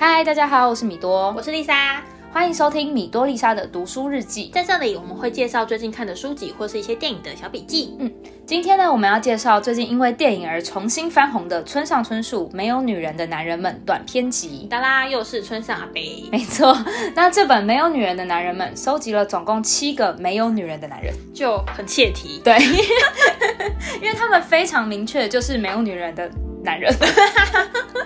嗨，大家好，我是米多，我是丽莎，欢迎收听米多丽莎的读书日记。在这里，我们会介绍最近看的书籍或是一些电影的小笔记。嗯，今天呢，我们要介绍最近因为电影而重新翻红的村上春树《没有女人的男人们》短篇集。哒啦，又是村上阿贝。没错，那这本《没有女人的男人们》收集了总共七个没有女人的男人，就很切题。对，因为他们非常明确，就是没有女人的。男人，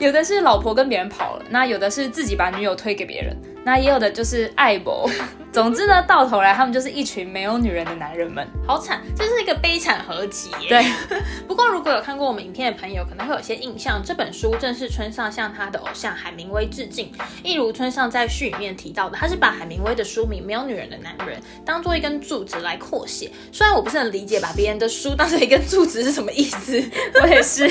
有的是老婆跟别人跑了，那有的是自己把女友推给别人，那也有的就是爱博。总之呢，到头来他们就是一群没有女人的男人们，好惨，这是一个悲惨合集。对，不过如果有看过我们影片的朋友，可能会有些印象，这本书正是村上向他的偶像海明威致敬。一如村上在序里面提到的，他是把海明威的书名《没有女人的男人》当做一根柱子来扩写。虽然我不是很理解把别人的书当成一根柱子是什么意思，我也是。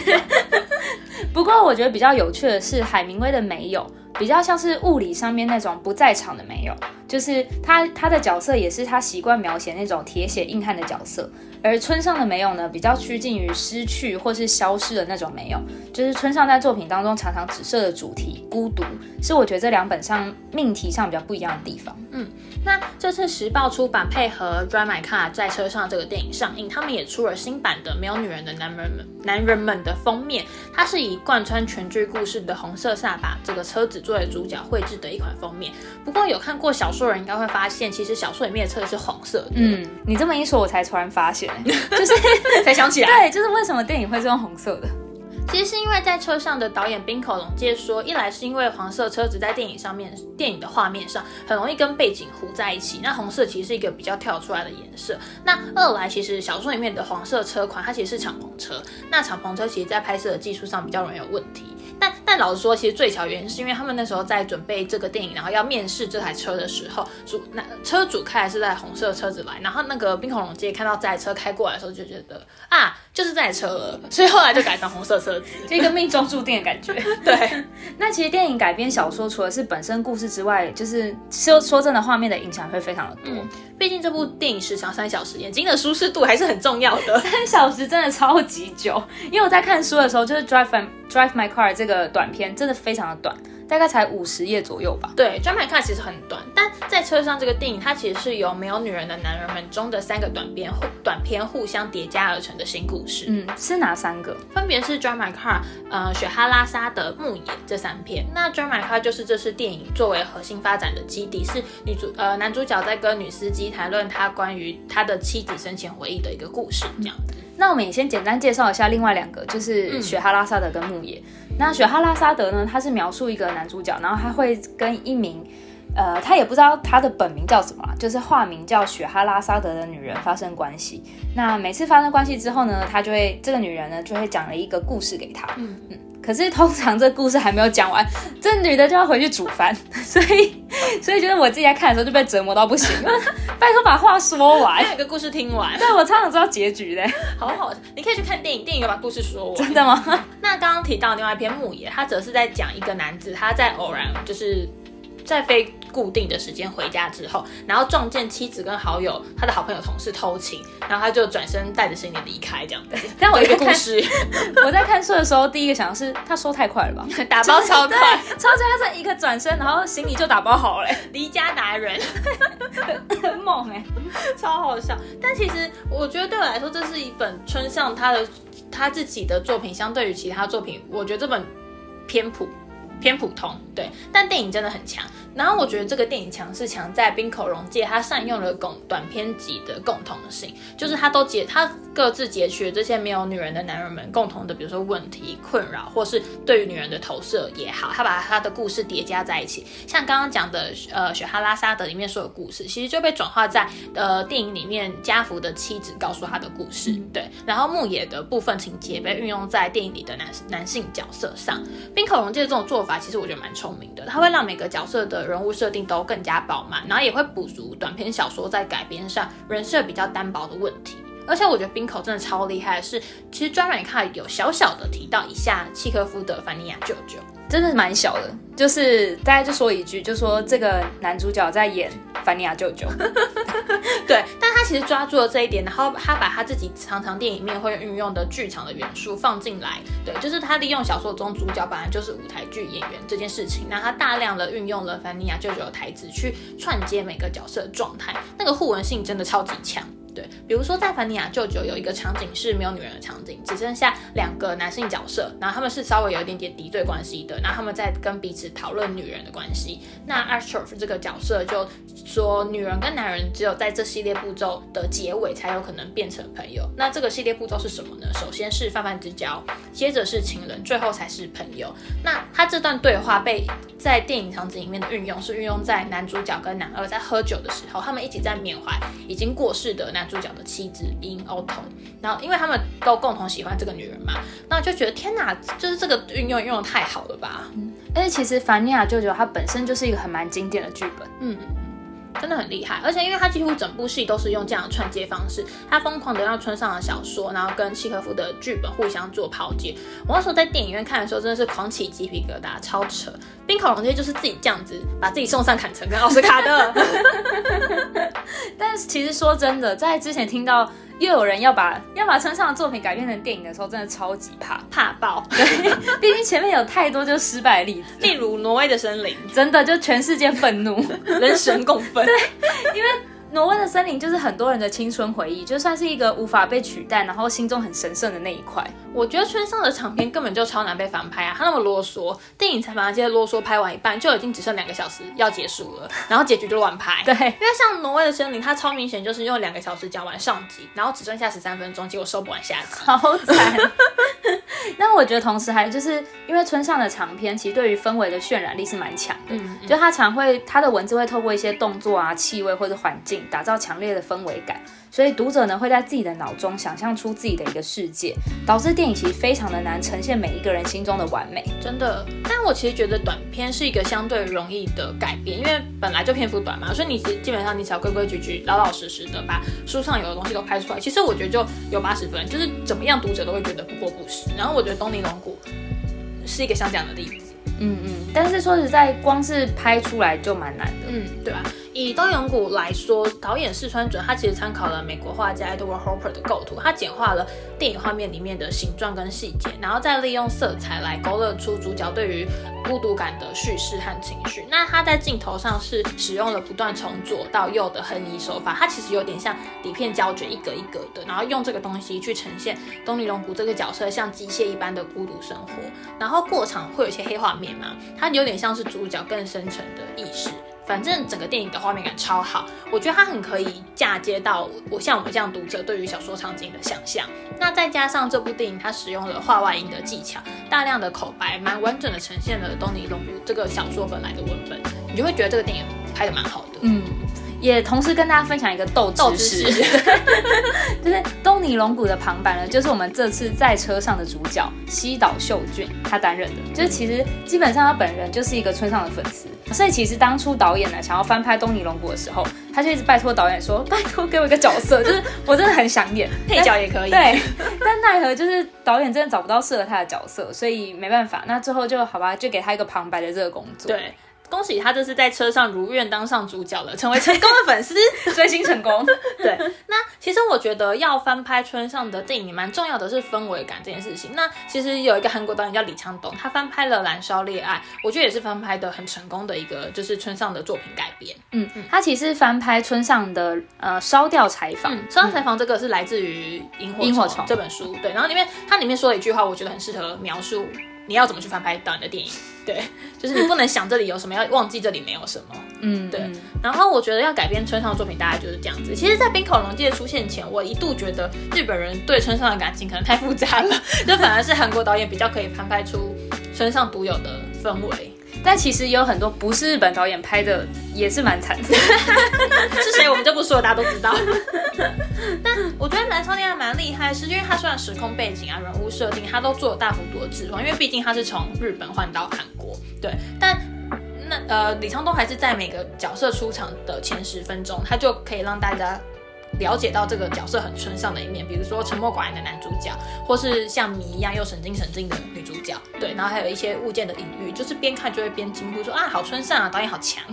不过我觉得比较有趣的是，海明威的没有。比较像是物理上面那种不在场的没有，就是他他的角色也是他习惯描写那种铁血硬汉的角色，而村上的没有呢，比较趋近于失去或是消失的那种没有，就是村上在作品当中常常指涉的主题孤独，是我觉得这两本上命题上比较不一样的地方。嗯，那这次时报出版配合 Drive My Car 在车上这个电影上映，他们也出了新版的没有女人的男人们男人们的封面，它是以贯穿全剧故事的红色萨把这个车子。作为主角绘制的一款封面，不过有看过小说说人应该会发现，其实小说里面的车是红色的。嗯，你这么一说，我才突然发现，就是 才想起来，对，就是为什么电影会是用红色的。其实是因为在车上的导演冰口龙介说，一来是因为黄色车子在电影上面，电影的画面上很容易跟背景糊在一起，那红色其实是一个比较跳出来的颜色。那二来，其实小说里面的黄色车款它其实是敞篷车，那敞篷车其实在拍摄的技术上比较容易有问题。但但老实说，其实最巧原因是因为他们那时候在准备这个电影，然后要面试这台车的时候，主那车主开的是在红色车子来，然后那个冰恐龙街看到这台车开过来的时候就觉得啊。就是这台车了，所以后来就改成红色车子，就一个命中注定的感觉。对，那其实电影改编小说，除了是本身故事之外，就是说说真的，画面的影响会非常的多。毕竟这部电影时长三小时，眼睛的舒适度还是很重要的。三小时真的超级久，因为我在看书的时候，就是 Drive My Drive My Car 这个短片，真的非常的短。大概才五十页左右吧。对，专门看其实很短，但在车上这个电影，它其实是由没有女人的男人们中的三个短片互短片互相叠加而成的新故事。嗯，是哪三个？分别是《Drive My Car》、呃，《雪哈拉沙的牧野》这三篇。那《Drive My Car》就是这次电影作为核心发展的基地，是女主呃男主角在跟女司机谈论他关于他的妻子生前回忆的一个故事。这样，那我们也先简单介绍一下另外两个，就是《雪哈拉沙德跟牧野》。那雪哈拉沙德呢？他是描述一个男主角，然后他会跟一名，呃，他也不知道他的本名叫什么，就是化名叫雪哈拉沙德的女人发生关系。那每次发生关系之后呢，他就会这个女人呢就会讲了一个故事给他。嗯嗯。可是通常这故事还没有讲完，这女的就要回去煮饭，所以所以觉得我自己在看的时候就被折磨到不行。拜托把话说完，有个故事听完。对我超想知道结局的，好好，你可以去看电影，电影有把故事说完。真的吗？那刚刚提到另外一篇牧野，他则是在讲一个男子，他在偶然就是在非固定的时间回家之后，然后撞见妻子跟好友、他的好朋友、同事偷情，然后他就转身带着行李离开，这样子。但我一个故事，我在看书的时候，第一个想的是他说太快了吧，打包超快，超快，他是一个转身，然后行李就打包好了，离家达人，很猛哎，超好笑。但其实我觉得对我来说，这是一本春上他的他自己的作品，相对于其他作品，我觉得这本偏普。偏普通，对，但电影真的很强。然后我觉得这个电影强是强在冰口融界，他善用了共短篇集的共同性，就是他都截他各自截取这些没有女人的男人们共同的，比如说问题、困扰，或是对于女人的投射也好，他把他的故事叠加在一起。像刚刚讲的，呃，雪哈拉沙德里面所有故事，其实就被转化在呃电影里面家福的妻子告诉他的故事，对。然后牧野的部分情节被运用在电影里的男男性角色上。冰口融界这种做法，其实我觉得蛮聪明的，他会让每个角色的人物设定都更加饱满，然后也会补足短篇小说在改编上人设比较单薄的问题。而且我觉得冰口真的超厉害的是，其实专门看有小小的提到一下契科夫的凡尼亚舅舅，真的蛮小的，就是大家就说一句，就说这个男主角在演凡尼亚舅舅。对，但他其实抓住了这一点，然后他把他自己常常电影里面会运用的剧场的元素放进来。对，就是他利用小说中主角本来就是舞台剧演员这件事情，那他大量的运用了凡尼亚舅舅的台词去串接每个角色的状态，那个互文性真的超级强。对，比如说在凡尼亚舅舅有一个场景是没有女人的场景，只剩下两个男性角色，然后他们是稍微有一点点敌对关系的，然后他们在跟彼此讨论女人的关系。那 a s t r o f 这个角色就说，女人跟男人只有在这系列步骤的结尾才有可能变成朋友。那这个系列步骤是什么呢？首先是泛泛之交，接着是情人，最后才是朋友。那他这段对话被在电影场景里面的运用是运用在男主角跟男二在喝酒的时候，他们一起在缅怀已经过世的男。主角的妻子 In Auto，然后因为他们都共同喜欢这个女人嘛，那就觉得天哪，就是这个运用用的太好了吧。嗯，而且其实凡尼亚舅舅他本身就是一个很蛮经典的剧本，嗯。真的很厉害，而且因为他几乎整部戏都是用这样的串接方式，他疯狂的让村上的小说，然后跟契诃夫的剧本互相做抛接。我那时候在电影院看的时候，真的是狂起鸡皮疙瘩，超扯！冰口龙介就是自己这样子把自己送上坎城跟奥斯卡的。但是其实说真的，在之前听到。又有人要把要把村上的作品改编成电影的时候，真的超级怕怕爆。对，毕竟前面有太多就失败的例子，例如挪威的森林，真的就全世界愤怒，人神共愤。对，因为。挪威的森林就是很多人的青春回忆，就算是一个无法被取代，然后心中很神圣的那一块。我觉得村上的长片根本就超难被翻拍啊！他那么啰嗦，电影才把那些啰嗦拍完一半，就已经只剩两个小时要结束了，然后结局就乱拍。对，因为像挪威的森林，它超明显就是用两个小时讲完上集，然后只剩下十三分钟，结果收不完下集，好惨。那我觉得同时还就是因为村上的长片，其实对于氛围的渲染力是蛮强的，就他常会他的文字会透过一些动作啊、气味或者环境。打造强烈的氛围感，所以读者呢会在自己的脑中想象出自己的一个世界，导致电影其实非常的难呈现每一个人心中的完美。真的，但我其实觉得短片是一个相对容易的改编，因为本来就篇幅短嘛，所以你其实基本上你只要规规矩矩、老老实实的把书上有的东西都拍出来，其实我觉得就有八十分，就是怎么样读者都会觉得不过不失。然后我觉得东尼龙骨是一个像这样的例子。嗯嗯，但是说实在，光是拍出来就蛮难的。嗯，对吧？以东永谷来说，导演四川准他其实参考了美国画家 Edward Hopper 的构图，他简化了电影画面里面的形状跟细节，然后再利用色彩来勾勒出主角对于孤独感的叙事和情绪。那他在镜头上是使用了不断从左到右的横移手法，它其实有点像底片胶卷一格一格的，然后用这个东西去呈现东尼龙谷这个角色像机械一般的孤独生活。然后过场会有一些黑画面嘛，它有点像是主角更深层的意识。反正整个电影的画面感超好，我觉得它很可以嫁接到我像我们这样读者对于小说场景的想象。那再加上这部电影它使用了画外音的技巧，大量的口白，蛮完整的呈现了东尼龙这个小说本来的文本，你就会觉得这个电影拍的蛮好的。嗯。也同时跟大家分享一个斗知识，就是东尼龙骨的旁白呢，就是我们这次在车上的主角西岛秀俊他担任的。就是其实基本上他本人就是一个村上的粉丝，所以其实当初导演呢想要翻拍东尼龙骨的时候，他就一直拜托导演说：“ 拜托给我一个角色，就是我真的很想演 配角也可以。”对，但奈何就是导演真的找不到适合他的角色，所以没办法，那最后就好吧，就给他一个旁白的这个工作。对。恭喜他这次在车上如愿当上主角了，成为成功的粉丝，追星成功。对，那其实我觉得要翻拍村上的电影，蛮重要的是氛围感这件事情。那其实有一个韩国导演叫李昌东，他翻拍了《燃烧恋爱》，我觉得也是翻拍的很成功的一个，就是村上的作品改编。嗯嗯，他其实翻拍村上的呃烧掉柴房，烧掉柴房这个是来自于《萤火虫》这本书。对，然后里面它里面说了一句话，我觉得很适合描述。你要怎么去翻拍导演的电影？对，就是你不能想这里有什么，要忘记这里没有什么。嗯，对。然后我觉得要改编村上的作品，大概就是这样子。其实，在冰口龙介出现前，我一度觉得日本人对村上的感情可能太复杂了，就反而是韩国导演比较可以翻拍出村上独有的氛围。但其实也有很多不是日本导演拍的，也是蛮惨的。是谁我们就不说了，大家都知道。但我觉得《燃烧恋爱》蛮厉害，是因为它虽然时空背景啊、人物设定，它都做了大幅度的置换，因为毕竟它是从日本换到韩国。对，但那呃，李沧东还是在每个角色出场的前十分钟，他就可以让大家。了解到这个角色很村上的一面，比如说沉默寡言的男主角，或是像谜一样又神经神经的女主角，对，然后还有一些物件的隐喻，就是边看就会边惊呼说啊，好村上啊，导演好强。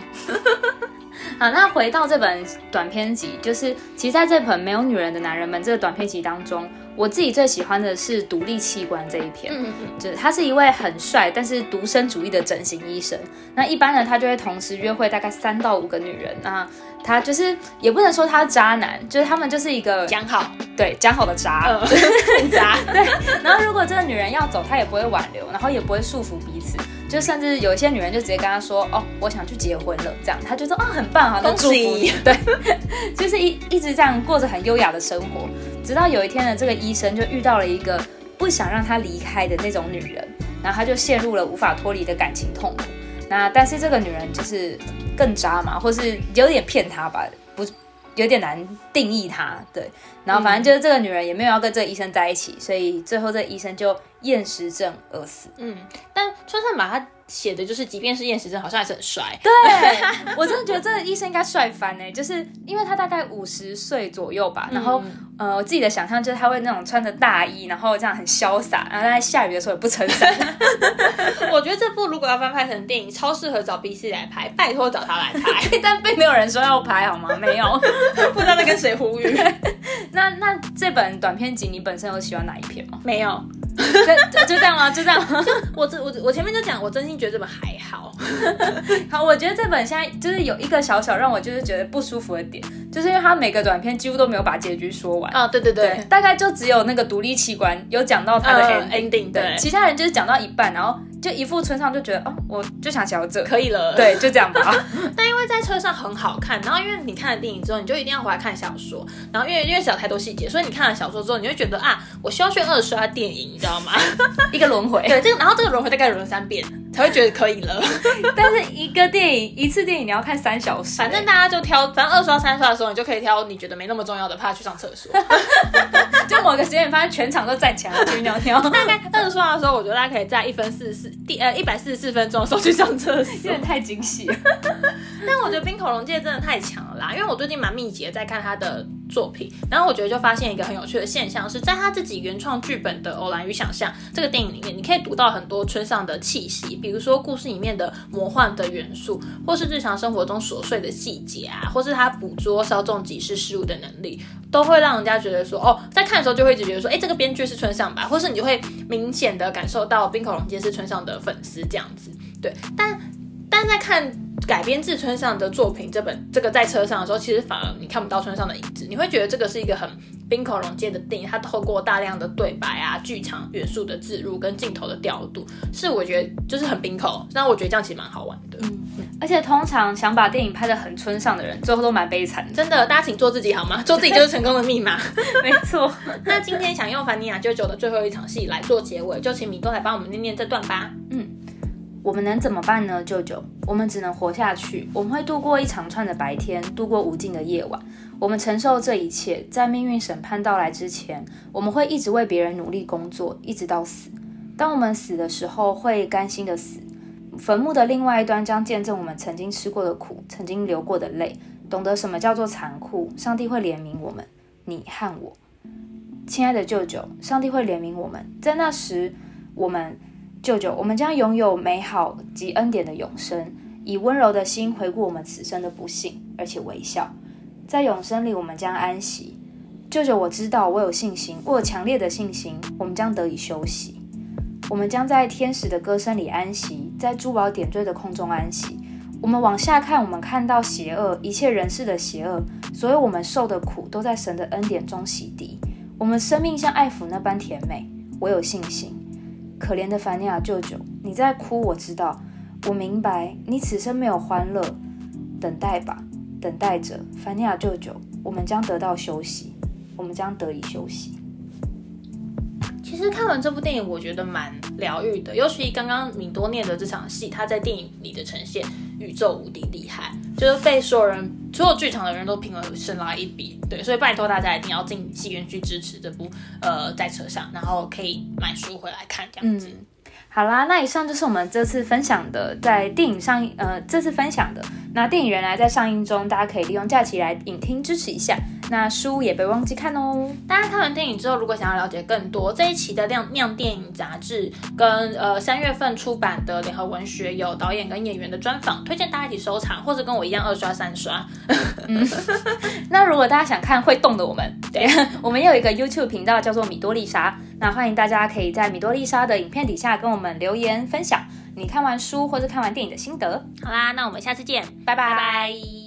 好，那回到这本短篇集，就是其实在这本《没有女人的男人们》这个短篇集当中，我自己最喜欢的是独立器官这一篇。嗯就是他是一位很帅但是独身主义的整形医生。那一般呢，他就会同时约会大概三到五个女人。那他就是也不能说他渣男，就是他们就是一个讲好，对讲好的渣。嗯，很 渣，对，然后如果这个女人要走，他也不会挽留，然后也不会束缚彼此。就甚至有一些女人就直接跟他说：“哦，我想去结婚了。”这样他就说：“啊、很棒，好，那祝福你。”对，就是一一直这样过着很优雅的生活，直到有一天呢，这个医生就遇到了一个不想让他离开的那种女人，然后他就陷入了无法脱离的感情痛苦。那但是这个女人就是更渣嘛，或是有点骗他吧，不有点难定义她。对，然后反正就是这个女人也没有要跟这个医生在一起，所以最后这个医生就厌食症而死。嗯，但川上把他写的就是，即便是厌食症，好像还是很帅。对，我真的觉得这个医生应该帅翻呢，就是因为他大概五十岁左右吧，然后、呃，我自己的想象就是他会那种穿着大衣，然后这样很潇洒，然后在下雨的时候也不撑伞。我觉得这部如果要翻拍成电影，超适合找 B C 来拍，拜托找他来拍，但并没有人说要拍好吗？没有。不知道在跟谁呼吁。那那这本短篇集你本身有喜欢哪一篇吗？没有，就就这样吗？就这样吗？我这我我前面就讲，我真心觉得这本还好。好，我觉得这本现在就是有一个小小让我就是觉得不舒服的点，就是因为它每个短片几乎都没有把结局说完。啊，对对对，大概就只有那个独立器官有讲到他的 ending，对其他人就是讲到一半，然后就一副村上就觉得哦，我就想写到这，可以了。对，就这样吧。但因为在车上很好看，然后因为你看了电影之后，你就一定要回来看小说，然后因为因为小太多细节，所以你看了小说之后，你会觉得啊，我需要去二刷电影，你知道吗？一个轮回，对，这个然后这个轮回大概轮了三遍才会觉得可以了。但是一个电影一次电影你要看三小时，反正大家就挑，反正二刷三刷的时候，你就可以挑你觉得没那么重要的，怕去上厕所。就某个时间你发现全场都站起来去尿尿，大概二刷的时候，我觉得大家可以在一分四十四第呃一百四十四分钟的时候去上厕所有。点太惊喜了。但我觉得冰口龙介真的太强了啦，因为我最近蛮密集的在看他的作品，然后我觉得就发现一个很有趣的现象，是在他自己原创剧本的《偶然与想象》这个电影里面，你可以读到很多村上的气息，比如说故事里面的魔幻的元素，或是日常生活中琐碎的细节啊，或是他捕捉稍纵即逝事物的能力，都会让人家觉得说，哦，在看的时候就会一直觉得说，哎，这个编剧是村上吧，或是你就会明显的感受到冰口龙介是村上的粉丝这样子，对，但但在看改编自村上的作品这本这个在车上的时候，其实反而你看不到村上的影子，你会觉得这个是一个很冰口龙介的电影，它透过大量的对白啊、剧场元素的置入跟镜头的调度，是我觉得就是很冰口，那我觉得这样其实蛮好玩的。嗯而且通常想把电影拍得很村上的人，最后都蛮悲惨。真的，大家请做自己好吗？做自己就是成功的密码。没错，那今天想用凡尼亚舅舅的最后一场戏来做结尾，就请米多来帮我们念念这段吧。我们能怎么办呢，舅舅？我们只能活下去。我们会度过一长串的白天，度过无尽的夜晚。我们承受这一切，在命运审判到来之前，我们会一直为别人努力工作，一直到死。当我们死的时候，会甘心的死。坟墓的另外一端将见证我们曾经吃过的苦，曾经流过的泪，懂得什么叫做残酷。上帝会怜悯我们，你和我，亲爱的舅舅，上帝会怜悯我们。在那时，我们。舅舅，我们将拥有美好及恩典的永生，以温柔的心回顾我们此生的不幸，而且微笑。在永生里，我们将安息。舅舅，我知道，我有信心，我有强烈的信心，我们将得以休息。我们将在天使的歌声里安息，在珠宝点缀的空中安息。我们往下看，我们看到邪恶，一切人世的邪恶，所有我们受的苦，都在神的恩典中洗涤。我们生命像爱抚那般甜美。我有信心。可怜的凡尼亚舅舅，你在哭，我知道，我明白，你此生没有欢乐，等待吧，等待着，凡尼亚舅舅，我们将得到休息，我们将得以休息。其实看完这部电影，我觉得蛮疗愈的，尤其刚刚敏多念的这场戏，他在电影里的呈现宇宙无敌厉害，就是被所有人、所有剧场的人都评为神来一笔。对，所以拜托大家一定要进戏院去支持这部呃在车上，然后可以买书回来看这样子。好啦，那以上就是我们这次分享的，在电影上映，呃，这次分享的。那电影原来在上映中，大家可以利用假期来影厅支持一下。那书也别忘记看哦。大家看完电影之后，如果想要了解更多，这一期的《亮酿电影杂志》跟呃三月份出版的联合文学有导演跟演员的专访，推荐大家一起收藏，或者跟我一样二刷三刷。那如果大家想看会动的我们，对 我们也有一个 YouTube 频道叫做米多丽莎，那欢迎大家可以在米多丽莎的影片底下跟我们留言分享你看完书或者看完电影的心得。好啦，那我们下次见，拜拜拜拜。